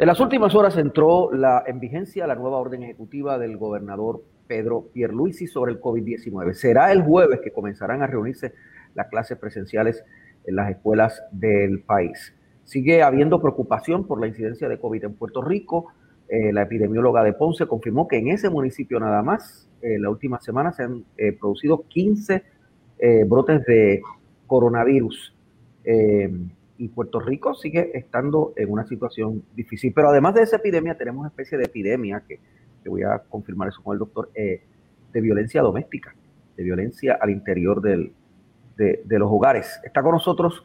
En las últimas horas entró la, en vigencia la nueva orden ejecutiva del gobernador Pedro Pierluisi sobre el COVID-19. Será el jueves que comenzarán a reunirse las clases presenciales en las escuelas del país. Sigue habiendo preocupación por la incidencia de COVID en Puerto Rico. Eh, la epidemióloga de Ponce confirmó que en ese municipio nada más, en eh, la última semana se han eh, producido 15 brotes de coronavirus y Puerto Rico sigue estando en una situación difícil. Pero además de esa epidemia, tenemos una especie de epidemia, que, voy a confirmar eso con el doctor, eh, de violencia doméstica, de violencia al interior del, de, los hogares. Está con nosotros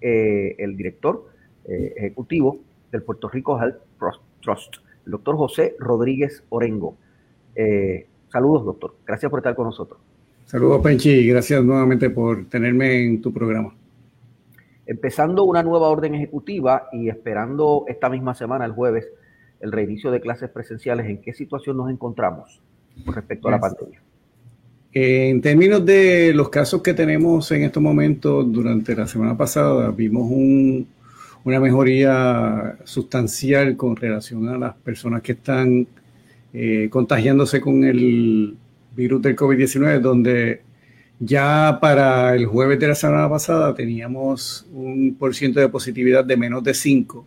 eh, el director eh, ejecutivo del Puerto Rico Health Trust, el doctor José Rodríguez Orengo. saludos, doctor. Gracias por estar con nosotros. Saludos, Penchi, gracias nuevamente por tenerme en tu programa empezando una nueva orden ejecutiva y esperando esta misma semana, el jueves, el reinicio de clases presenciales, ¿en qué situación nos encontramos con respecto a la pandemia? En términos de los casos que tenemos en estos momentos, durante la semana pasada vimos una mejoría sustancial con relación a las personas que están eh, contagiándose con el virus del COVID-19, donde ya para el jueves de la semana pasada teníamos un por ciento de positividad de menos de 5.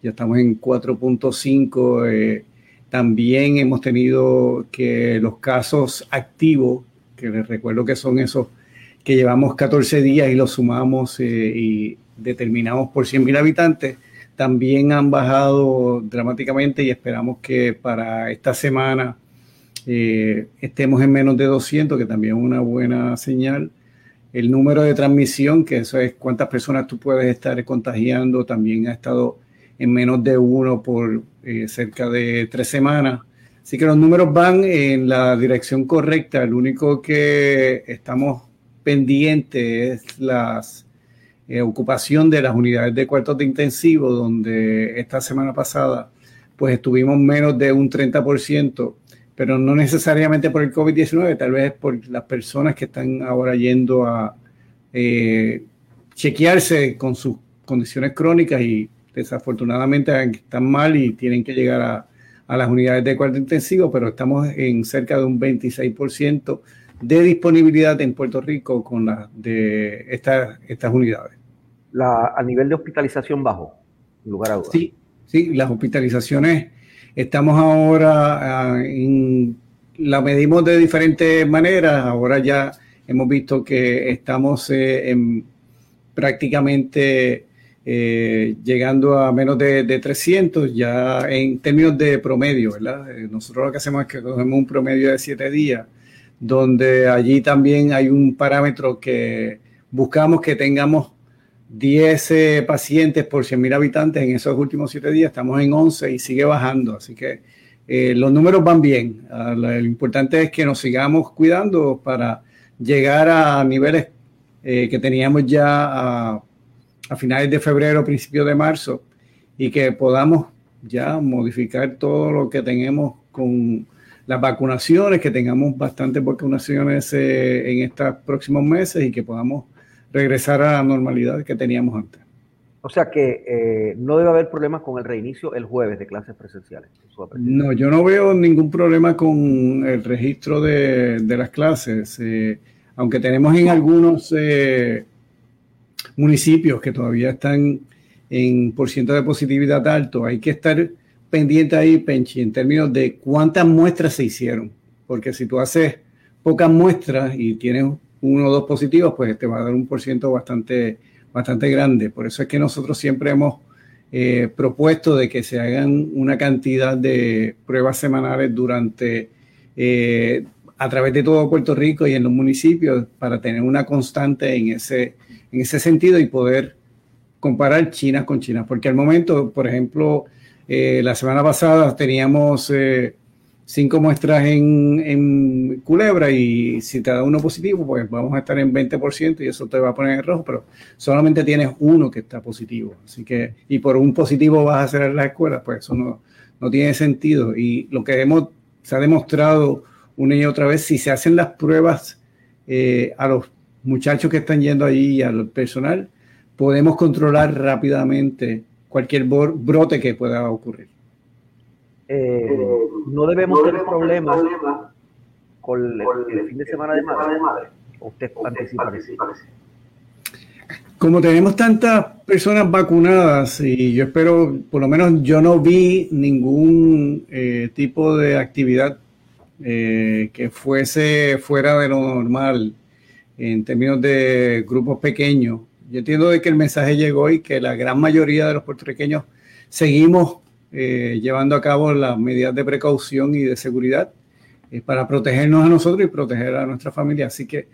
Ya estamos en 4.5. Eh, también hemos tenido que los casos activos, que les recuerdo que son esos que llevamos 14 días y los sumamos eh, y determinamos por 100.000 habitantes, también han bajado dramáticamente y esperamos que para esta semana eh, estemos en menos de 200, que también es una buena señal. El número de transmisión, que eso es cuántas personas tú puedes estar contagiando, también ha estado en menos de uno por eh, cerca de tres semanas. Así que los números van en la dirección correcta. Lo único que estamos pendientes es la eh, ocupación de las unidades de cuartos de intensivo, donde esta semana pasada pues estuvimos menos de un 30% pero no necesariamente por el COVID-19, tal vez por las personas que están ahora yendo a eh, chequearse con sus condiciones crónicas y desafortunadamente están mal y tienen que llegar a, las unidades de cuarto intensivo, pero estamos en cerca de un 26% de disponibilidad en Puerto Rico con las de estas estas unidades. La, a nivel de hospitalización bajo, en lugar a dudas. Sí, sí, las hospitalizaciones Estamos ahora ah, en, la medimos de diferentes maneras. Ahora ya hemos visto que estamos eh, en, prácticamente eh, llegando a menos de, 300 ya en términos de promedio, ¿verdad? Eh, nosotros lo que hacemos es que cogemos un promedio de 7 días, donde allí también hay un parámetro que buscamos que tengamos 10 eh, pacientes por 100.000 habitantes en esos últimos 7 días, estamos en 11 y sigue bajando, así que eh, los números van bien. Ah, lo importante es que nos sigamos cuidando para llegar a niveles eh, que teníamos ya a, a, finales de febrero, principios de marzo, y que podamos ya modificar todo lo que tenemos con las vacunaciones, que tengamos bastantes vacunaciones en estos próximos meses y que podamos regresar a la normalidad que teníamos antes. O sea que eh, no debe haber problemas con el reinicio el jueves de clases presenciales. No, yo no veo ningún problema con el registro de, las clases, eh, aunque tenemos en algunos eh, municipios que todavía están en por ciento de positividad alto, hay que estar pendiente ahí, Penchi, en términos de cuántas muestras se hicieron, porque si tú haces pocas muestras y tienes uno o dos positivos, pues te va a dar un por ciento bastante, bastante grande. Por eso es que nosotros siempre hemos eh, propuesto de que se hagan una cantidad de pruebas semanales durante eh, a través de todo Puerto Rico y en los municipios para tener una constante en ese, en ese sentido y poder comparar China con China. Porque al momento, por ejemplo, eh, la semana pasada teníamos eh, cinco muestras en, en, Culebra y si te da uno positivo, pues vamos a estar en 20% y eso te va a poner en rojo, pero solamente tienes uno que está positivo. Así que, y por un positivo vas a hacer las escuelas, pues eso no, no tiene sentido. Y lo que hemos, se ha demostrado una y otra vez, si se hacen las pruebas eh, a los muchachos que están yendo allí y al personal, podemos controlar rápidamente cualquier brote que pueda ocurrir. Eh, no debemos tener problemas con el, fin de semana de madre. Usted anticipa Como tenemos tantas personas vacunadas y yo espero, por lo menos yo no vi ningún eh, tipo de actividad eh, que fuese fuera de lo normal en términos de grupos pequeños. Yo entiendo de que el mensaje llegó y que la gran mayoría de los puertorriqueños seguimos eh, llevando a cabo las medidas de precaución y de seguridad eh, para protegernos a nosotros y proteger a nuestra familia. Así que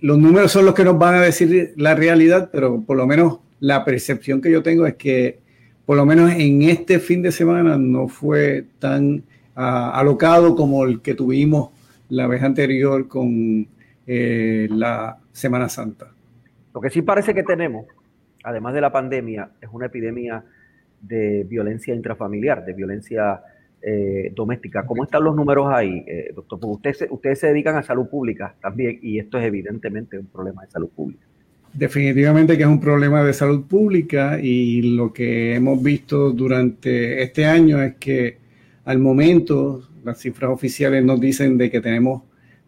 los números son los que nos van a decir la realidad, pero por lo menos la percepción que yo tengo es que por lo menos en este fin de semana no fue tan alocado como el que tuvimos la vez anterior con eh, la Semana Santa. Lo que sí parece que tenemos, además de la pandemia, es una epidemia de violencia intrafamiliar, de violencia eh, doméstica. ¿Cómo están los números ahí, eh, doctor? Porque ustedes, ustedes se dedican a salud pública también y esto es evidentemente un problema de salud pública. Definitivamente que es un problema de salud pública y lo que hemos visto durante este año es que al momento, las cifras oficiales nos dicen de que tenemos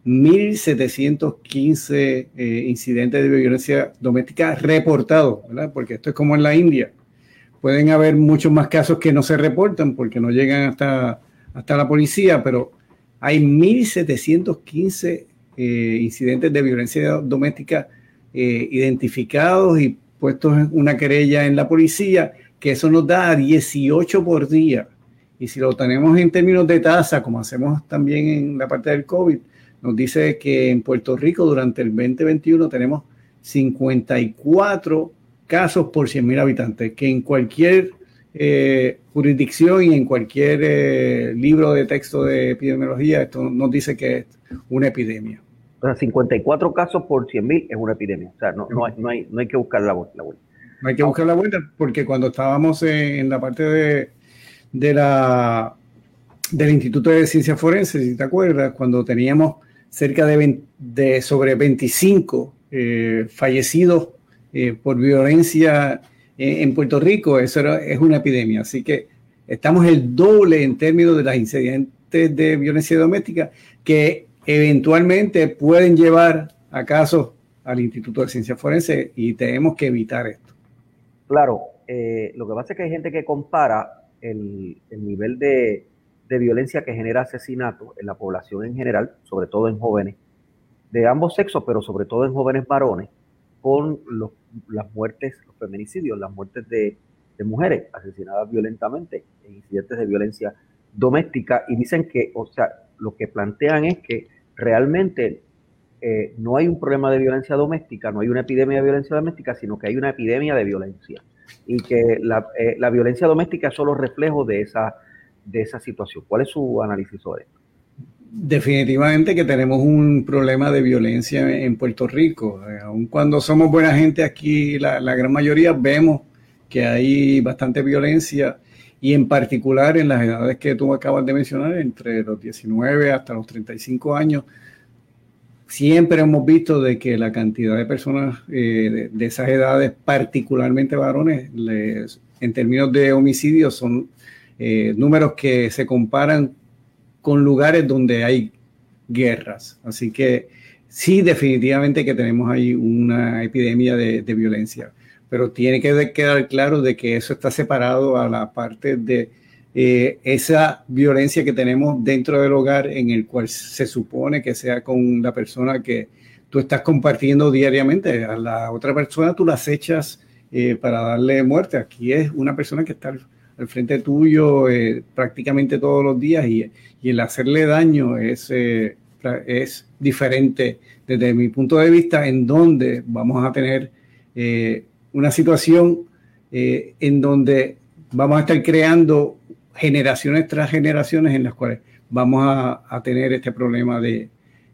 1.715 eh, incidentes de violencia doméstica reportados, ¿verdad? Porque esto es como en la India. Pueden haber muchos más casos que no se reportan porque no llegan hasta, hasta la policía, pero hay 1.715 eh, incidentes de violencia doméstica eh, identificados y puestos en una querella en la policía, que eso nos da 18 por día. Y si lo tenemos en términos de tasa, como hacemos también en la parte del COVID, nos dice que en Puerto Rico durante el 2021 tenemos 54 casos por 100.000 habitantes, que en cualquier eh, jurisdicción y en cualquier eh, libro de texto de epidemiología, esto nos dice que es una epidemia. O sea, 54 casos por 100.000 es una epidemia. O sea, no, no, hay, no, hay, no hay que buscar la, vuelta. No hay que buscar la vuelta porque cuando estábamos en la parte de de la, del Instituto de Ciencias Forenses, si te acuerdas, cuando teníamos cerca de, de sobre 25 eh, fallecidos eh, por violencia en, Puerto Rico, eso es una epidemia. Así que estamos el doble en términos de las incidentes de violencia doméstica que eventualmente pueden llevar a casos al Instituto de Ciencias Forenses y tenemos que evitar esto. Claro, eh, lo que pasa es que hay gente que compara el, nivel de, violencia que genera asesinato en la población en general, sobre todo en jóvenes, de ambos sexos, pero sobre todo en jóvenes varones, con las muertes, los feminicidios, las muertes de, mujeres asesinadas violentamente en incidentes de violencia doméstica y dicen que, o sea, lo que plantean es que realmente eh, no hay un problema de violencia doméstica, no hay una epidemia de violencia doméstica, sino que hay una epidemia de violencia y que eh, la, violencia doméstica es solo reflejo de esa, de esa situación. ¿Cuál es su análisis sobre esto? Definitivamente que tenemos un problema de violencia en Puerto Rico. Eh, aun cuando somos buena gente aquí, la, gran mayoría vemos que hay bastante violencia y en particular en las edades que tú acabas de mencionar, entre los 19 hasta los 35 años, siempre hemos visto de que la cantidad de personas eh, de, esas edades, particularmente varones, en términos de homicidios, son eh, números que se comparan con lugares donde hay guerras. Así que sí, definitivamente que tenemos ahí una epidemia de, violencia, pero tiene que quedar claro de que eso está separado a la parte de eh, esa violencia que tenemos dentro del hogar en el cual se supone que sea con la persona que tú estás compartiendo diariamente. A la otra persona tú la echas eh, para darle muerte. Aquí es una persona que está al frente tuyo eh, prácticamente todos los días y, el hacerle daño es, eh, es diferente desde mi punto de vista en donde vamos a tener una situación en donde vamos a estar creando generaciones tras generaciones en las cuales vamos a, tener este problema de,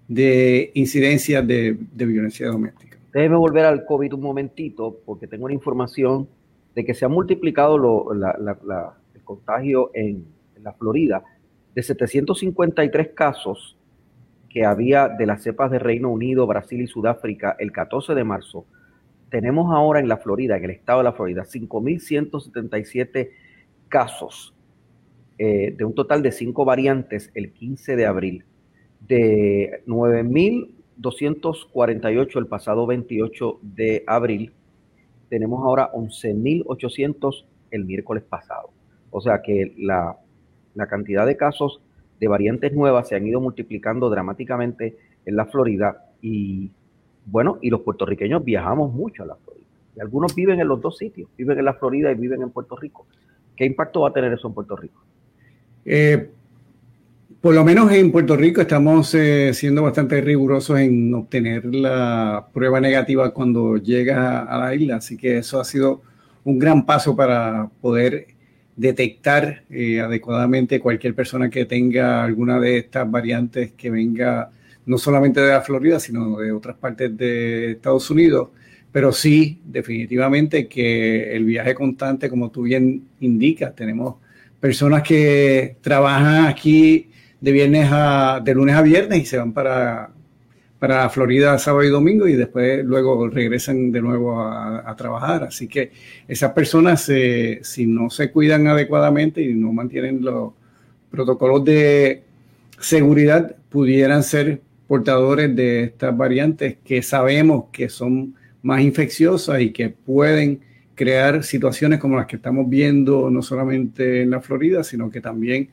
de incidencias de, violencia doméstica. Déjeme volver al COVID un momentito, porque tengo una información de que se ha multiplicado el contagio en, la Florida de 753 casos que había de las cepas de Reino Unido, Brasil y Sudáfrica el 14 de marzo. Tenemos ahora en la Florida, en el estado de la Florida, 5.177 casos eh, de un total de cinco variantes el 15 de abril de 9.248 el pasado 28 de abril, tenemos ahora 11.800 el miércoles pasado. O sea que la, la cantidad de casos de variantes nuevas se han ido multiplicando dramáticamente en la Florida y bueno, y los puertorriqueños viajamos mucho a la Florida. Y algunos viven en los dos sitios, viven en la Florida y viven en Puerto Rico. ¿Qué impacto va a tener eso en Puerto Rico? Eh, por lo menos en Puerto Rico estamos eh, siendo bastante rigurosos en obtener la prueba negativa cuando llega a la isla, así que eso ha sido un gran paso para poder detectar eh, adecuadamente cualquier persona que tenga alguna de estas variantes que venga no solamente de la Florida, sino de otras partes de Estados Unidos. Pero sí, definitivamente que el viaje constante, como tú bien indicas, tenemos personas que trabajan aquí de viernes a, de lunes a viernes y se van para, para Florida sábado y domingo y después luego regresan de nuevo a, trabajar. Así que esas personas, eh, si no se cuidan adecuadamente y no mantienen los protocolos de seguridad, pudieran ser portadores de estas variantes que sabemos que son más infecciosas y que pueden crear situaciones como las que estamos viendo no solamente en la Florida, sino que también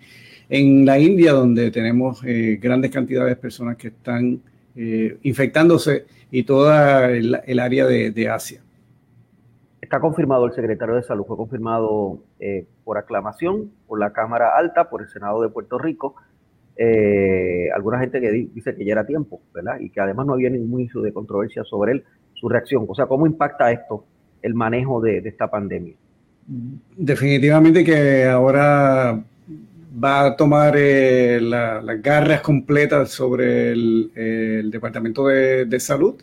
en la India, donde tenemos eh, grandes cantidades de personas que están eh, infectándose y toda el, área de, Asia. Está confirmado el secretario de Salud, fue confirmado eh, por aclamación por la Cámara Alta, por el Senado de Puerto Rico. alguna gente que dice que ya era tiempo, ¿verdad? Y que además no había ningún inicio de controversia sobre él, su reacción. O sea, ¿cómo impacta esto el manejo de, esta pandemia. Definitivamente que ahora va a tomar eh, las garras completas sobre el, Departamento de, Salud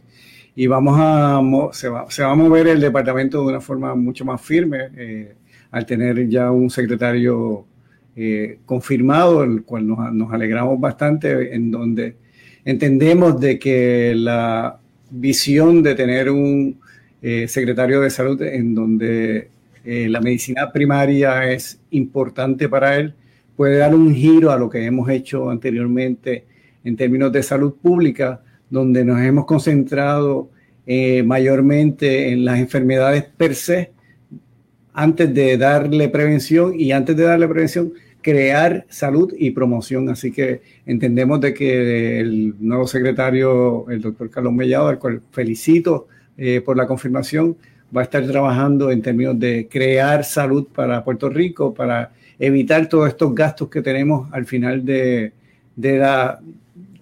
y vamos a se va, a mover el departamento de una forma mucho más firme eh, al tener ya un secretario eh, confirmado, el cual nos, nos, alegramos bastante, en donde entendemos de que la visión de tener un, eh, secretario de salud, en donde la medicina primaria es importante para él, puede dar un giro a lo que hemos hecho anteriormente en términos de salud pública, donde nos hemos concentrado eh, mayormente en las enfermedades per se, antes de darle prevención y antes de darle prevención, crear salud y promoción. Así que entendemos de que el nuevo secretario, el doctor Carlos Mellado, al cual felicito, eh, por la confirmación, va a estar trabajando en términos de crear salud para Puerto Rico, para evitar todos estos gastos que tenemos al final de, de, la,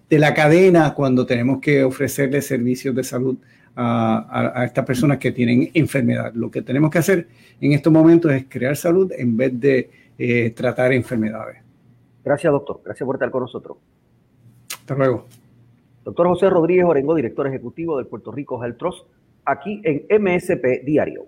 de la cadena cuando tenemos que ofrecerle servicios de salud a, a, estas personas que tienen enfermedad. Lo que tenemos que hacer en estos momentos es crear salud en vez de eh, tratar enfermedades. Gracias, doctor. Gracias por estar con nosotros. Hasta luego. Doctor José Rodríguez Orengo, director ejecutivo del Puerto Rico Health Trust aquí en MSP Diario.